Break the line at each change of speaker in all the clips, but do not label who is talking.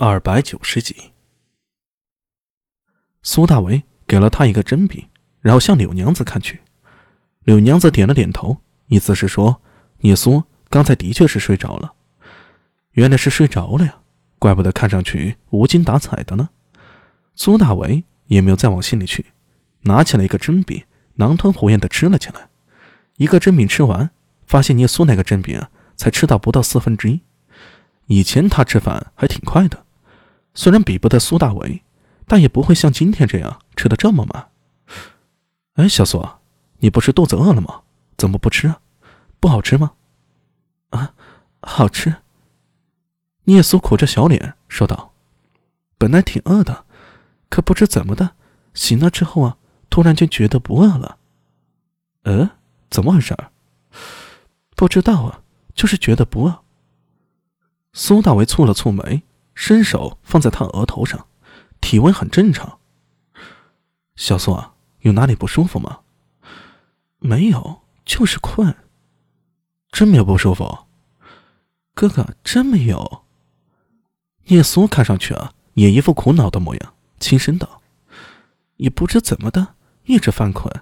二百九十集，苏大为给了他一个针笔，然后向柳娘子看去。柳娘子点了点头，意思是说：“聂苏刚才的确是睡着了。原来是睡着了呀，怪不得看上去无精打采的呢。”苏大为也没有再往心里去，拿起了一个针笔，狼吞虎咽的吃了起来。一个针饼吃完，发现聂苏那个针饼才吃到不到四分之一。以前他吃饭还挺快的。虽然比不得苏大伟，但也不会像今天这样吃的这么慢。哎，小苏，你不是肚子饿了吗？怎么不吃啊？不好吃吗？
啊，好吃。
聂苏苦着小脸说道：“
本来挺饿的，可不知怎么的，醒了之后啊，突然间觉得不饿了。
呃，怎么回事？
不知道啊，就是觉得不饿。”
苏大伟蹙了蹙眉。伸手放在他额头上，体温很正常。小苏啊，有哪里不舒服吗？
没有，就是困。
真没有不舒服？
哥哥，真没有。
聂苏看上去啊，也一副苦恼的模样，轻声道：“
也不知怎么的，一直犯困。”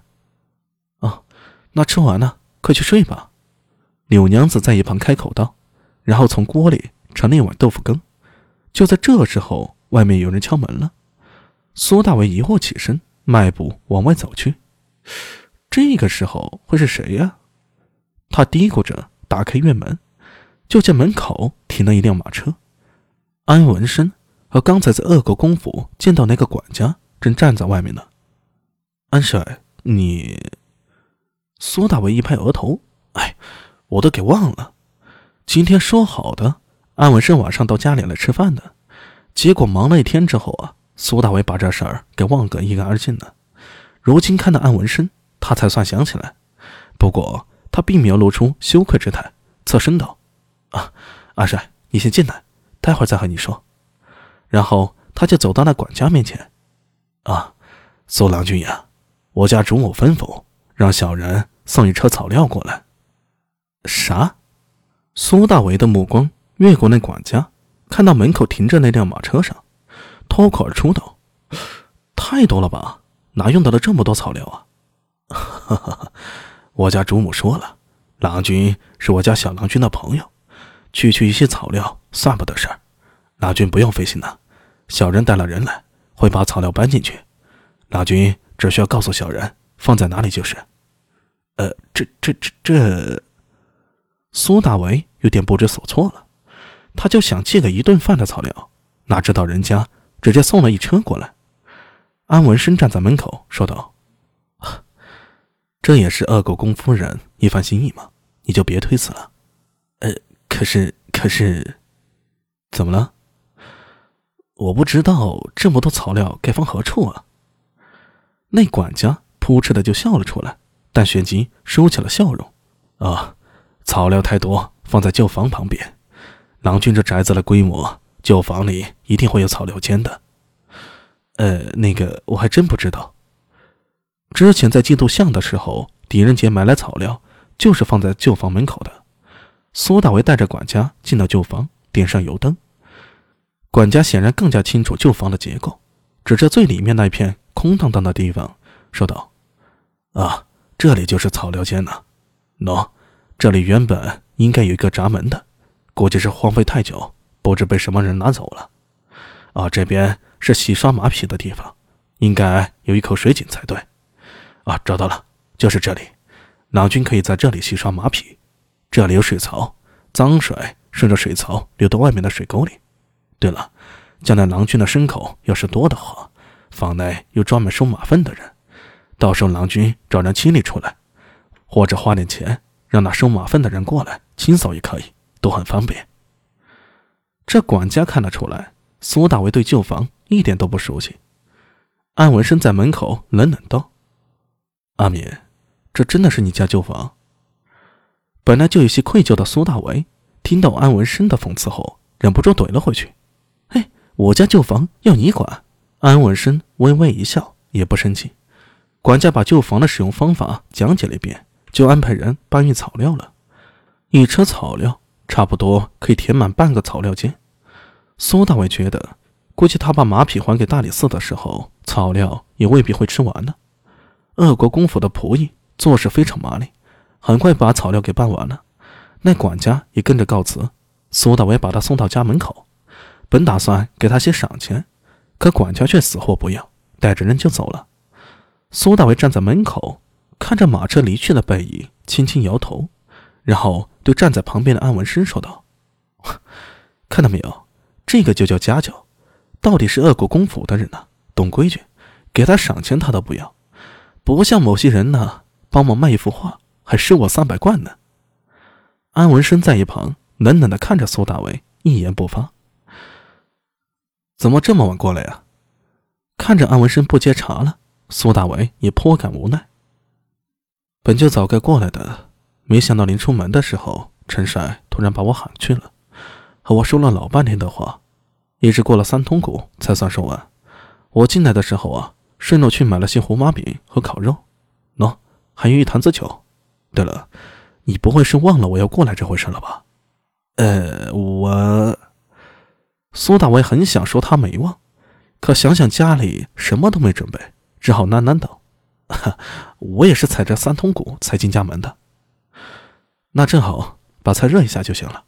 哦，那吃完了，快去睡吧。柳娘子在一旁开口道，然后从锅里盛了一碗豆腐羹。就在这时候，外面有人敲门了。苏大为疑惑起身，迈步往外走去。这个时候会是谁呀？他嘀咕着打开院门，就见门口停了一辆马车。安文生和刚才在恶狗公府见到那个管家正站在外面呢。安帅，你……苏大为一拍额头：“哎，我都给忘了，今天说好的。”安文生晚上到家里来吃饭的，结果忙了一天之后啊，苏大伟把这事儿给忘个一干二净了。如今看到安文生，他才算想起来。不过他并没有露出羞愧之态，侧身道：“啊，阿帅，你先进来，待会儿再和你说。”然后他就走到那管家面前：“啊，苏郎君呀，我家主母吩咐，让小人送一车草料过来。”
啥？
苏大伟的目光。越过那管家，看到门口停着那辆马车上，脱口而出道：“太多了吧？哪用得了这么多草料啊？”“哈哈，我家主母说了，郎君是我家小郎君的朋友，区区一些草料算不得事儿，郎君不用费心了。小人带了人来，会把草料搬进去，郎君只需要告诉小人放在哪里就是。”“
呃，这、这、这、这……”
苏大为有点不知所措了。他就想借个一顿饭的草料，哪知道人家直接送了一车过来。安文生站在门口说道：“这也是恶狗公夫人一番心意嘛，你就别推辞了。”“
呃，可是，可是，
怎么了？我不知道这么多草料该放何处啊。”那管家扑哧的就笑了出来，但旋即收起了笑容。“啊，草料太多，放在旧房旁边。”郎君这宅子的规模，旧房里一定会有草料间的。
呃，那个我还真不知道。
之前在祭渡巷的时候，狄仁杰买来草料，就是放在旧房门口的。苏大为带着管家进到旧房，点上油灯。管家显然更加清楚旧房的结构，指着最里面那片空荡荡的地方，说道：“啊，这里就是草料间呢。喏，这里原本应该有一个闸门的。”估计是荒废太久，不知被什么人拿走了。啊，这边是洗刷马匹的地方，应该有一口水井才对。啊，找到了，就是这里。郎君可以在这里洗刷马匹。这里有水槽，脏水顺着水槽流到外面的水沟里。对了，将来郎君的牲口要是多的话，房内有专门收马粪的人，到时候郎君找人清理出来，或者花点钱让那收马粪的人过来清扫也可以。都很方便。这管家看得出来，苏大为对旧房一点都不熟悉。安文生在门口冷冷道：“阿敏，这真的是你家旧房？”本来就有些愧疚的苏大为，听到安文生的讽刺后，忍不住怼了回去：“嘿，我家旧房要你管？”安文生微微一笑，也不生气。管家把旧房的使用方法讲解了一遍，就安排人搬运草料了。一车草料。差不多可以填满半个草料间。苏大伟觉得，估计他把马匹还给大理寺的时候，草料也未必会吃完呢。鄂国公府的仆役做事非常麻利，很快把草料给办完了。那管家也跟着告辞。苏大伟把他送到家门口，本打算给他些赏钱，可管家却死活不要，带着人就走了。苏大伟站在门口，看着马车离去的背影，轻轻摇头，然后对站在旁边的安文生说道：“ 看到没有，这个就叫家教。到底是恶国公府的人呢，懂规矩，给他赏钱他都不要。”不像某些人呢，帮忙卖一幅画，还收我三百贯呢。安文生在一旁冷冷的看着苏大伟，一言不发。怎么这么晚过来呀？看着安文生不接茬了，苏大伟也颇感无奈。本就早该过来的，没想到临出门的时候，陈帅突然把我喊去了，和我说了老半天的话，一直过了三通鼓才算说完。我进来的时候啊。顺路去买了些胡麻饼和烤肉，喏，还有一坛子酒。对了，你不会是忘了我要过来这回事了吧？呃，我苏大伟很想说他没忘，可想想家里什么都没准备，只好喃喃道：“ 我也是踩着三通鼓才进家门的。”那正好，把菜热一下就行了。